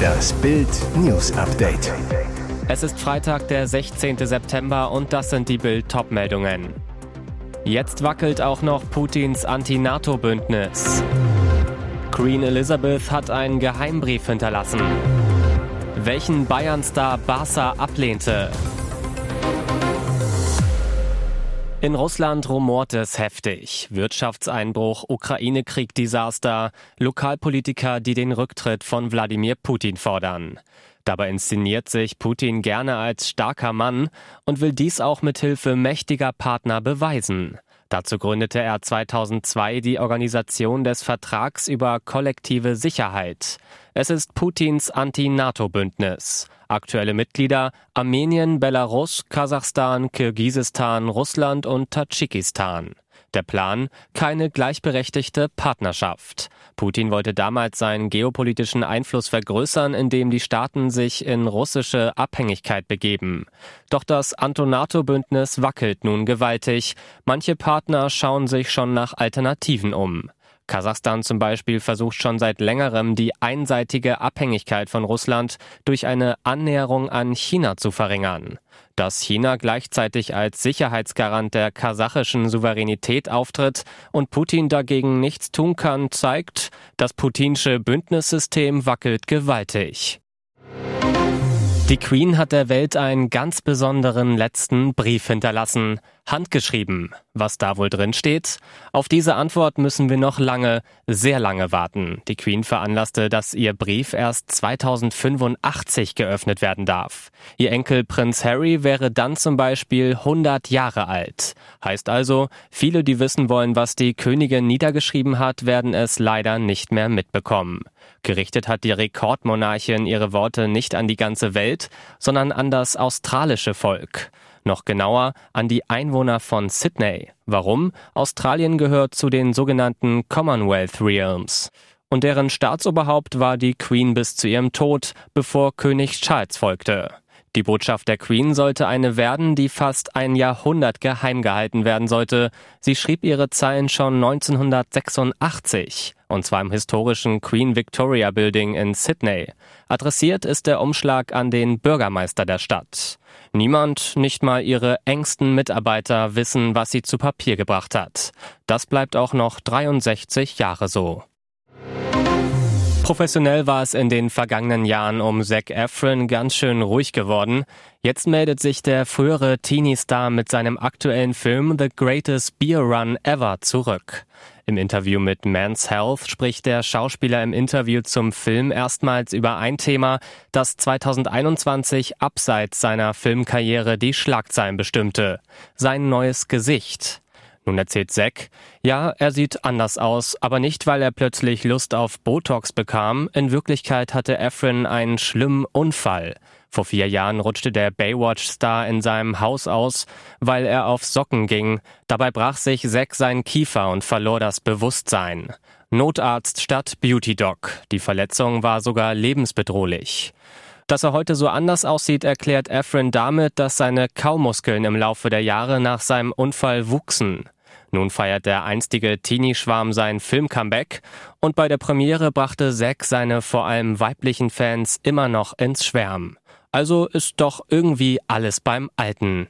Das Bild News Update. Es ist Freitag, der 16. September und das sind die Bild meldungen Jetzt wackelt auch noch Putins Anti-NATO-Bündnis. Queen Elizabeth hat einen Geheimbrief hinterlassen. Welchen Bayern-Star Barca ablehnte. In Russland rumort es heftig. Wirtschaftseinbruch, Ukraine-Krieg-Desaster, Lokalpolitiker, die den Rücktritt von Wladimir Putin fordern. Dabei inszeniert sich Putin gerne als starker Mann und will dies auch mit Hilfe mächtiger Partner beweisen. Dazu gründete er 2002 die Organisation des Vertrags über kollektive Sicherheit. Es ist Putins Anti-NATO-Bündnis. Aktuelle Mitglieder Armenien, Belarus, Kasachstan, Kirgisistan, Russland und Tadschikistan. Der Plan? Keine gleichberechtigte Partnerschaft. Putin wollte damals seinen geopolitischen Einfluss vergrößern, indem die Staaten sich in russische Abhängigkeit begeben. Doch das Antonato-Bündnis wackelt nun gewaltig. Manche Partner schauen sich schon nach Alternativen um. Kasachstan zum Beispiel versucht schon seit längerem, die einseitige Abhängigkeit von Russland durch eine Annäherung an China zu verringern. Dass China gleichzeitig als Sicherheitsgarant der kasachischen Souveränität auftritt und Putin dagegen nichts tun kann, zeigt, das putinsche Bündnissystem wackelt gewaltig. Die Queen hat der Welt einen ganz besonderen letzten Brief hinterlassen. Handgeschrieben. Was da wohl drin steht? Auf diese Antwort müssen wir noch lange, sehr lange warten. Die Queen veranlasste, dass ihr Brief erst 2085 geöffnet werden darf. Ihr Enkel Prinz Harry wäre dann zum Beispiel 100 Jahre alt. Heißt also, viele, die wissen wollen, was die Königin niedergeschrieben hat, werden es leider nicht mehr mitbekommen. Gerichtet hat die Rekordmonarchin ihre Worte nicht an die ganze Welt, sondern an das australische Volk. Noch genauer an die Einwohner von Sydney. Warum? Australien gehört zu den sogenannten Commonwealth Realms. Und deren Staatsoberhaupt war die Queen bis zu ihrem Tod, bevor König Charles folgte. Die Botschaft der Queen sollte eine werden, die fast ein Jahrhundert geheim gehalten werden sollte. Sie schrieb ihre Zeilen schon 1986, und zwar im historischen Queen Victoria Building in Sydney. Adressiert ist der Umschlag an den Bürgermeister der Stadt. Niemand, nicht mal ihre engsten Mitarbeiter, wissen, was sie zu Papier gebracht hat. Das bleibt auch noch 63 Jahre so. Professionell war es in den vergangenen Jahren um Zac Efron ganz schön ruhig geworden. Jetzt meldet sich der frühere Teenie-Star mit seinem aktuellen Film The Greatest Beer Run Ever zurück. Im Interview mit Men's Health spricht der Schauspieler im Interview zum Film erstmals über ein Thema, das 2021 abseits seiner Filmkarriere die Schlagzeilen bestimmte. Sein neues Gesicht. Nun erzählt Zack, ja, er sieht anders aus, aber nicht, weil er plötzlich Lust auf Botox bekam. In Wirklichkeit hatte Efren einen schlimmen Unfall. Vor vier Jahren rutschte der Baywatch-Star in seinem Haus aus, weil er auf Socken ging. Dabei brach sich Zack seinen Kiefer und verlor das Bewusstsein. Notarzt statt Beauty Doc. Die Verletzung war sogar lebensbedrohlich. Dass er heute so anders aussieht, erklärt Efren damit, dass seine Kaumuskeln im Laufe der Jahre nach seinem Unfall wuchsen. Nun feiert der einstige Teenie-Schwarm sein Film-Comeback und bei der Premiere brachte Zack seine vor allem weiblichen Fans immer noch ins Schwärmen. Also ist doch irgendwie alles beim Alten.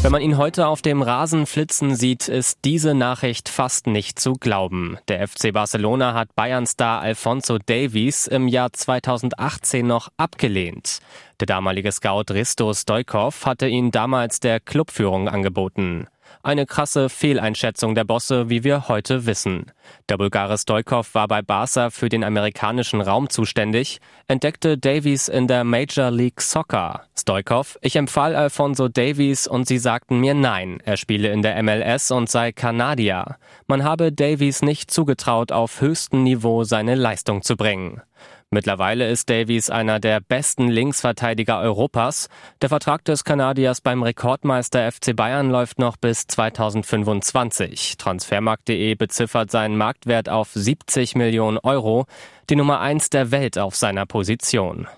Wenn man ihn heute auf dem Rasen flitzen sieht, ist diese Nachricht fast nicht zu glauben. Der FC Barcelona hat Bayern-Star Alfonso Davies im Jahr 2018 noch abgelehnt. Der damalige Scout Risto Stoikov hatte ihn damals der Clubführung angeboten. Eine krasse Fehleinschätzung der Bosse, wie wir heute wissen. Der Bulgare Stoikov war bei Barca für den amerikanischen Raum zuständig, entdeckte Davies in der Major League Soccer. Stoikov, ich empfahl Alfonso Davies und sie sagten mir nein, er spiele in der MLS und sei Kanadier. Man habe Davies nicht zugetraut, auf höchstem Niveau seine Leistung zu bringen. Mittlerweile ist Davies einer der besten Linksverteidiger Europas. Der Vertrag des Kanadiers beim Rekordmeister FC Bayern läuft noch bis 2025. Transfermarkt.de beziffert seinen Marktwert auf 70 Millionen Euro, die Nummer eins der Welt auf seiner Position.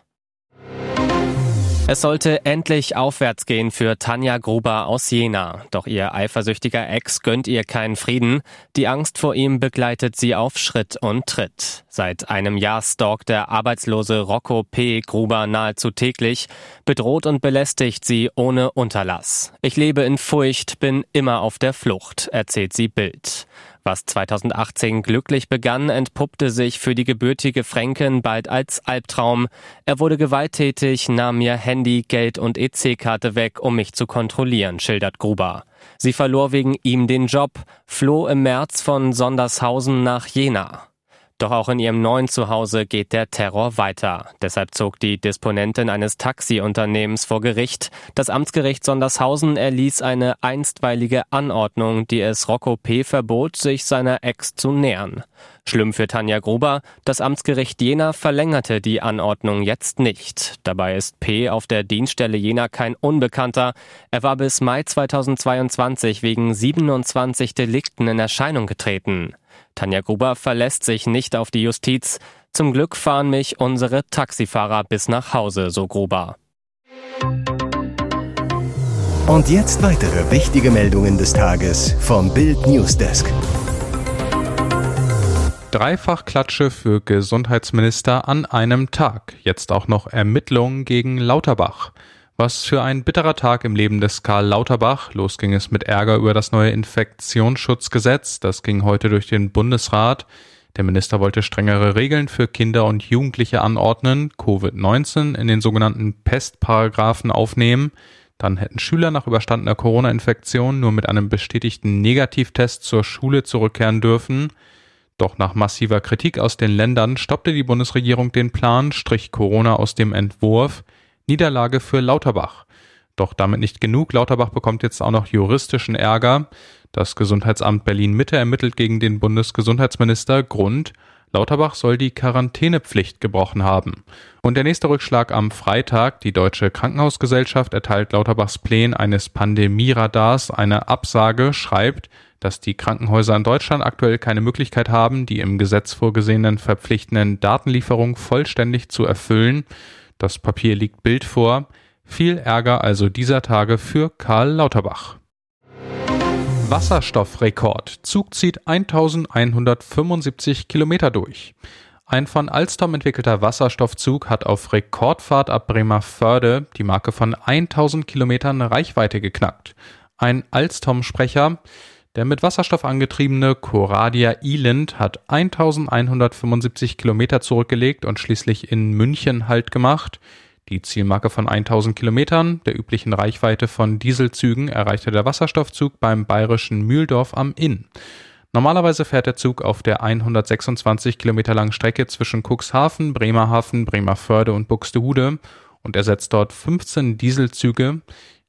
Es sollte endlich aufwärts gehen für Tanja Gruber aus Jena. Doch ihr eifersüchtiger Ex gönnt ihr keinen Frieden. Die Angst vor ihm begleitet sie auf Schritt und Tritt. Seit einem Jahr stalkt der arbeitslose Rocco P. Gruber nahezu täglich, bedroht und belästigt sie ohne Unterlass. Ich lebe in Furcht, bin immer auf der Flucht, erzählt sie Bild. Was 2018 glücklich begann, entpuppte sich für die gebürtige Fränkin bald als Albtraum. Er wurde gewalttätig, nahm mir Handy, Geld und EC-Karte weg, um mich zu kontrollieren, schildert Gruber. Sie verlor wegen ihm den Job, floh im März von Sondershausen nach Jena. Doch auch in ihrem neuen Zuhause geht der Terror weiter. Deshalb zog die Disponentin eines Taxiunternehmens vor Gericht. Das Amtsgericht Sondershausen erließ eine einstweilige Anordnung, die es Rocco P. verbot, sich seiner Ex zu nähern. Schlimm für Tanja Gruber, das Amtsgericht Jena verlängerte die Anordnung jetzt nicht. Dabei ist P. auf der Dienststelle Jena kein Unbekannter. Er war bis Mai 2022 wegen 27 Delikten in Erscheinung getreten. Tanja Gruber verlässt sich nicht auf die Justiz. Zum Glück fahren mich unsere Taxifahrer bis nach Hause, so Gruber. Und jetzt weitere wichtige Meldungen des Tages vom Bild Newsdesk. Dreifachklatsche für Gesundheitsminister an einem Tag. Jetzt auch noch Ermittlungen gegen Lauterbach. Was für ein bitterer Tag im Leben des Karl Lauterbach. Los ging es mit Ärger über das neue Infektionsschutzgesetz. Das ging heute durch den Bundesrat. Der Minister wollte strengere Regeln für Kinder und Jugendliche anordnen, Covid-19 in den sogenannten Pestparagraphen aufnehmen. Dann hätten Schüler nach überstandener Corona-Infektion nur mit einem bestätigten Negativtest zur Schule zurückkehren dürfen. Doch nach massiver Kritik aus den Ländern stoppte die Bundesregierung den Plan, strich Corona aus dem Entwurf. Niederlage für Lauterbach. Doch damit nicht genug. Lauterbach bekommt jetzt auch noch juristischen Ärger. Das Gesundheitsamt Berlin Mitte ermittelt gegen den Bundesgesundheitsminister Grund, Lauterbach soll die Quarantänepflicht gebrochen haben. Und der nächste Rückschlag am Freitag. Die Deutsche Krankenhausgesellschaft erteilt Lauterbachs Plänen eines Pandemieradars eine Absage, schreibt, dass die Krankenhäuser in Deutschland aktuell keine Möglichkeit haben, die im Gesetz vorgesehenen verpflichtenden Datenlieferungen vollständig zu erfüllen. Das Papier liegt Bild vor. Viel Ärger also dieser Tage für Karl Lauterbach. Wasserstoffrekord. Zug zieht 1175 Kilometer durch. Ein von Alstom entwickelter Wasserstoffzug hat auf Rekordfahrt ab Bremerförde die Marke von 1000 Kilometern Reichweite geknackt. Ein Alstom-Sprecher, der mit Wasserstoff angetriebene Coradia Eland hat 1175 Kilometer zurückgelegt und schließlich in München Halt gemacht. Die Zielmarke von 1000 Kilometern, der üblichen Reichweite von Dieselzügen, erreichte der Wasserstoffzug beim bayerischen Mühldorf am Inn. Normalerweise fährt der Zug auf der 126 Kilometer langen Strecke zwischen Cuxhaven, Bremerhaven, Bremerförde und Buxtehude und ersetzt dort 15 Dieselzüge.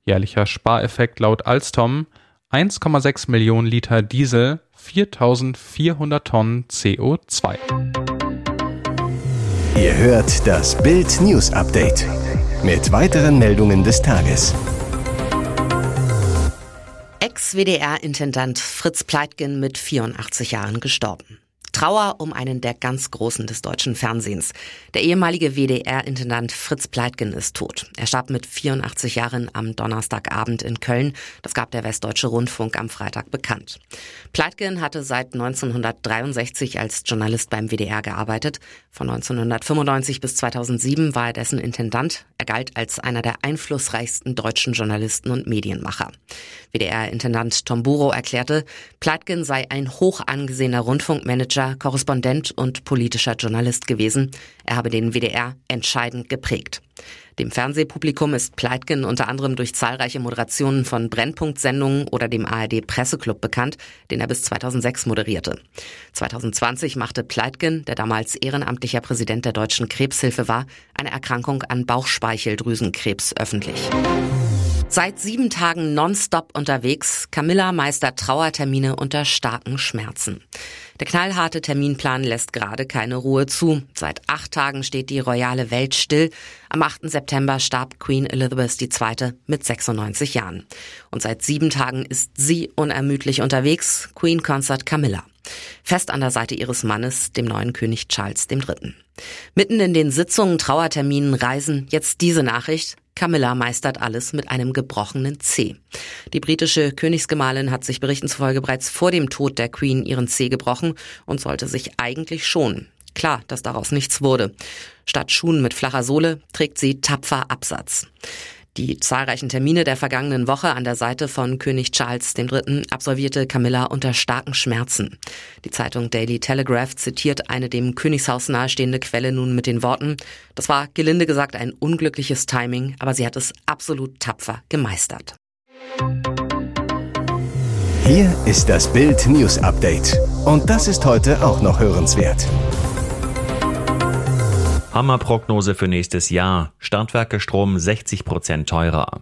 Jährlicher Spareffekt laut Alstom 1,6 Millionen Liter Diesel, 4400 Tonnen CO2. Ihr hört das Bild News Update mit weiteren Meldungen des Tages. Ex-WDR-Intendant Fritz Pleitgen mit 84 Jahren gestorben. Trauer um einen der ganz Großen des deutschen Fernsehens. Der ehemalige WDR-Intendant Fritz Pleitgen ist tot. Er starb mit 84 Jahren am Donnerstagabend in Köln. Das gab der Westdeutsche Rundfunk am Freitag bekannt. Pleitgen hatte seit 1963 als Journalist beim WDR gearbeitet. Von 1995 bis 2007 war er dessen Intendant. Er galt als einer der einflussreichsten deutschen Journalisten und Medienmacher. WDR-Intendant Tom Buro erklärte, Pleitgen sei ein hoch angesehener Rundfunkmanager Manager, Korrespondent und politischer Journalist gewesen. Er habe den WDR entscheidend geprägt. Dem Fernsehpublikum ist Pleitgen unter anderem durch zahlreiche Moderationen von Brennpunkt-Sendungen oder dem ARD Presseclub bekannt, den er bis 2006 moderierte. 2020 machte Pleitgen, der damals ehrenamtlicher Präsident der Deutschen Krebshilfe war, eine Erkrankung an Bauchspeicheldrüsenkrebs öffentlich. Seit sieben Tagen nonstop unterwegs, Camilla meistert Trauertermine unter starken Schmerzen. Der knallharte Terminplan lässt gerade keine Ruhe zu. Seit acht Tagen steht die royale Welt still. Am 8. September starb Queen Elizabeth II. mit 96 Jahren. Und seit sieben Tagen ist sie unermüdlich unterwegs, Queen Consort Camilla. Fest an der Seite ihres Mannes, dem neuen König Charles III. Mitten in den Sitzungen, Trauerterminen, Reisen, jetzt diese Nachricht. Camilla meistert alles mit einem gebrochenen C. Die britische Königsgemahlin hat sich Berichten zufolge bereits vor dem Tod der Queen ihren C gebrochen und sollte sich eigentlich schonen. Klar, dass daraus nichts wurde. Statt Schuhen mit flacher Sohle trägt sie tapfer Absatz. Die zahlreichen Termine der vergangenen Woche an der Seite von König Charles III. absolvierte Camilla unter starken Schmerzen. Die Zeitung Daily Telegraph zitiert eine dem Königshaus nahestehende Quelle nun mit den Worten, das war gelinde gesagt ein unglückliches Timing, aber sie hat es absolut tapfer gemeistert. Hier ist das Bild News Update. Und das ist heute auch noch hörenswert. Hammerprognose für nächstes Jahr. Stadtwerke Strom 60 Prozent teurer.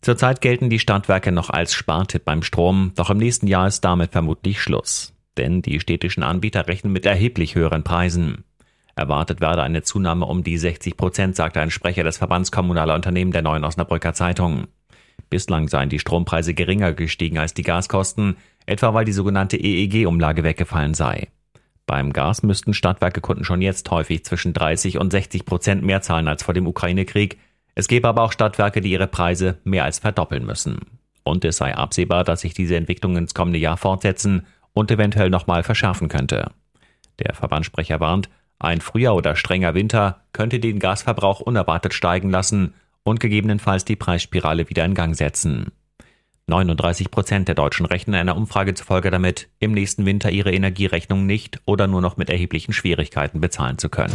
Zurzeit gelten die Stadtwerke noch als Spartipp beim Strom, doch im nächsten Jahr ist damit vermutlich Schluss. Denn die städtischen Anbieter rechnen mit erheblich höheren Preisen. Erwartet werde eine Zunahme um die 60 Prozent, sagte ein Sprecher des Verbands kommunaler Unternehmen der Neuen Osnabrücker Zeitung. Bislang seien die Strompreise geringer gestiegen als die Gaskosten, etwa weil die sogenannte EEG-Umlage weggefallen sei. Beim Gas müssten Stadtwerkekunden schon jetzt häufig zwischen 30 und 60 Prozent mehr zahlen als vor dem Ukraine-Krieg. Es gäbe aber auch Stadtwerke, die ihre Preise mehr als verdoppeln müssen. Und es sei absehbar, dass sich diese Entwicklung ins kommende Jahr fortsetzen und eventuell nochmal verschärfen könnte. Der Verbandssprecher warnt, ein früher oder strenger Winter könnte den Gasverbrauch unerwartet steigen lassen und gegebenenfalls die Preisspirale wieder in Gang setzen. 39 Prozent der Deutschen rechnen einer Umfrage zufolge damit, im nächsten Winter ihre Energierechnung nicht oder nur noch mit erheblichen Schwierigkeiten bezahlen zu können.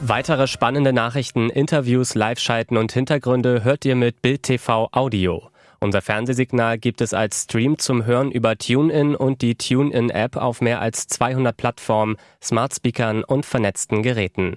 Weitere spannende Nachrichten, Interviews, Live-Schalten und Hintergründe hört ihr mit Bild TV Audio. Unser Fernsehsignal gibt es als Stream zum Hören über TuneIn und die TuneIn-App auf mehr als 200 Plattformen, Smart Speakern und vernetzten Geräten.